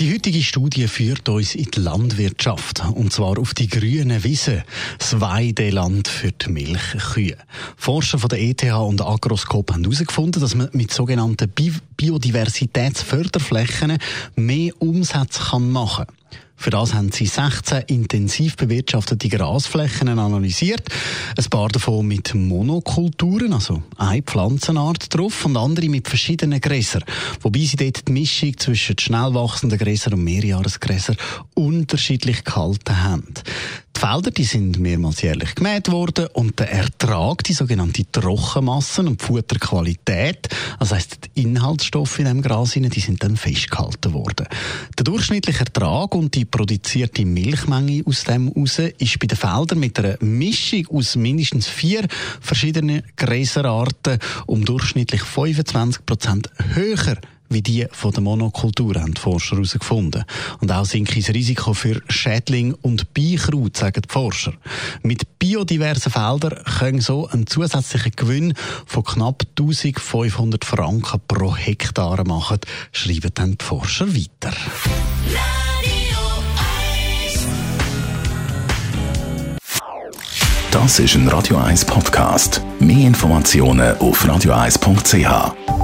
die heutige Studie führt uns in die Landwirtschaft. Und zwar auf die grünen Wiesen. Das Weideland für die Milchkühe. Forscher von der ETH und Agroscope haben herausgefunden, dass man mit sogenannten Biodiversitätsförderflächen mehr Umsätze machen kann. Für das haben sie 16 intensiv bewirtschaftete Grasflächen analysiert. Ein paar davon mit Monokulturen, also eine Pflanzenart drauf und andere mit verschiedenen Gräsern. Wobei sie dort die Mischung zwischen schnell wachsenden Gräsern und Mehrjahresgräsern unterschiedlich gehalten haben. Die Felder die sind mehrmals jährlich gemäht worden und der Ertrag, die sogenannte Trockenmassen und die Futterqualität, das heisst Inhaltsstoffe in dem Gras, die sind dann festgehalten worden. Der durchschnittliche Ertrag und die produzierte Milchmenge aus dem raus ist bei den Feldern mit einer Mischung aus mindestens vier verschiedenen Gräserarten um durchschnittlich 25 Prozent höher wie die von der Monokultur, haben die Forscher herausgefunden. Und auch sinkt das Risiko für Schädling und Beikraut, sagen die Forscher. Mit biodiversen Feldern können so ein zusätzlicher Gewinn von knapp 1500 Franken pro Hektar machen, schreiben dann die Forscher weiter. Das ist ein Radio 1 Podcast. Mehr Informationen auf radio1.ch.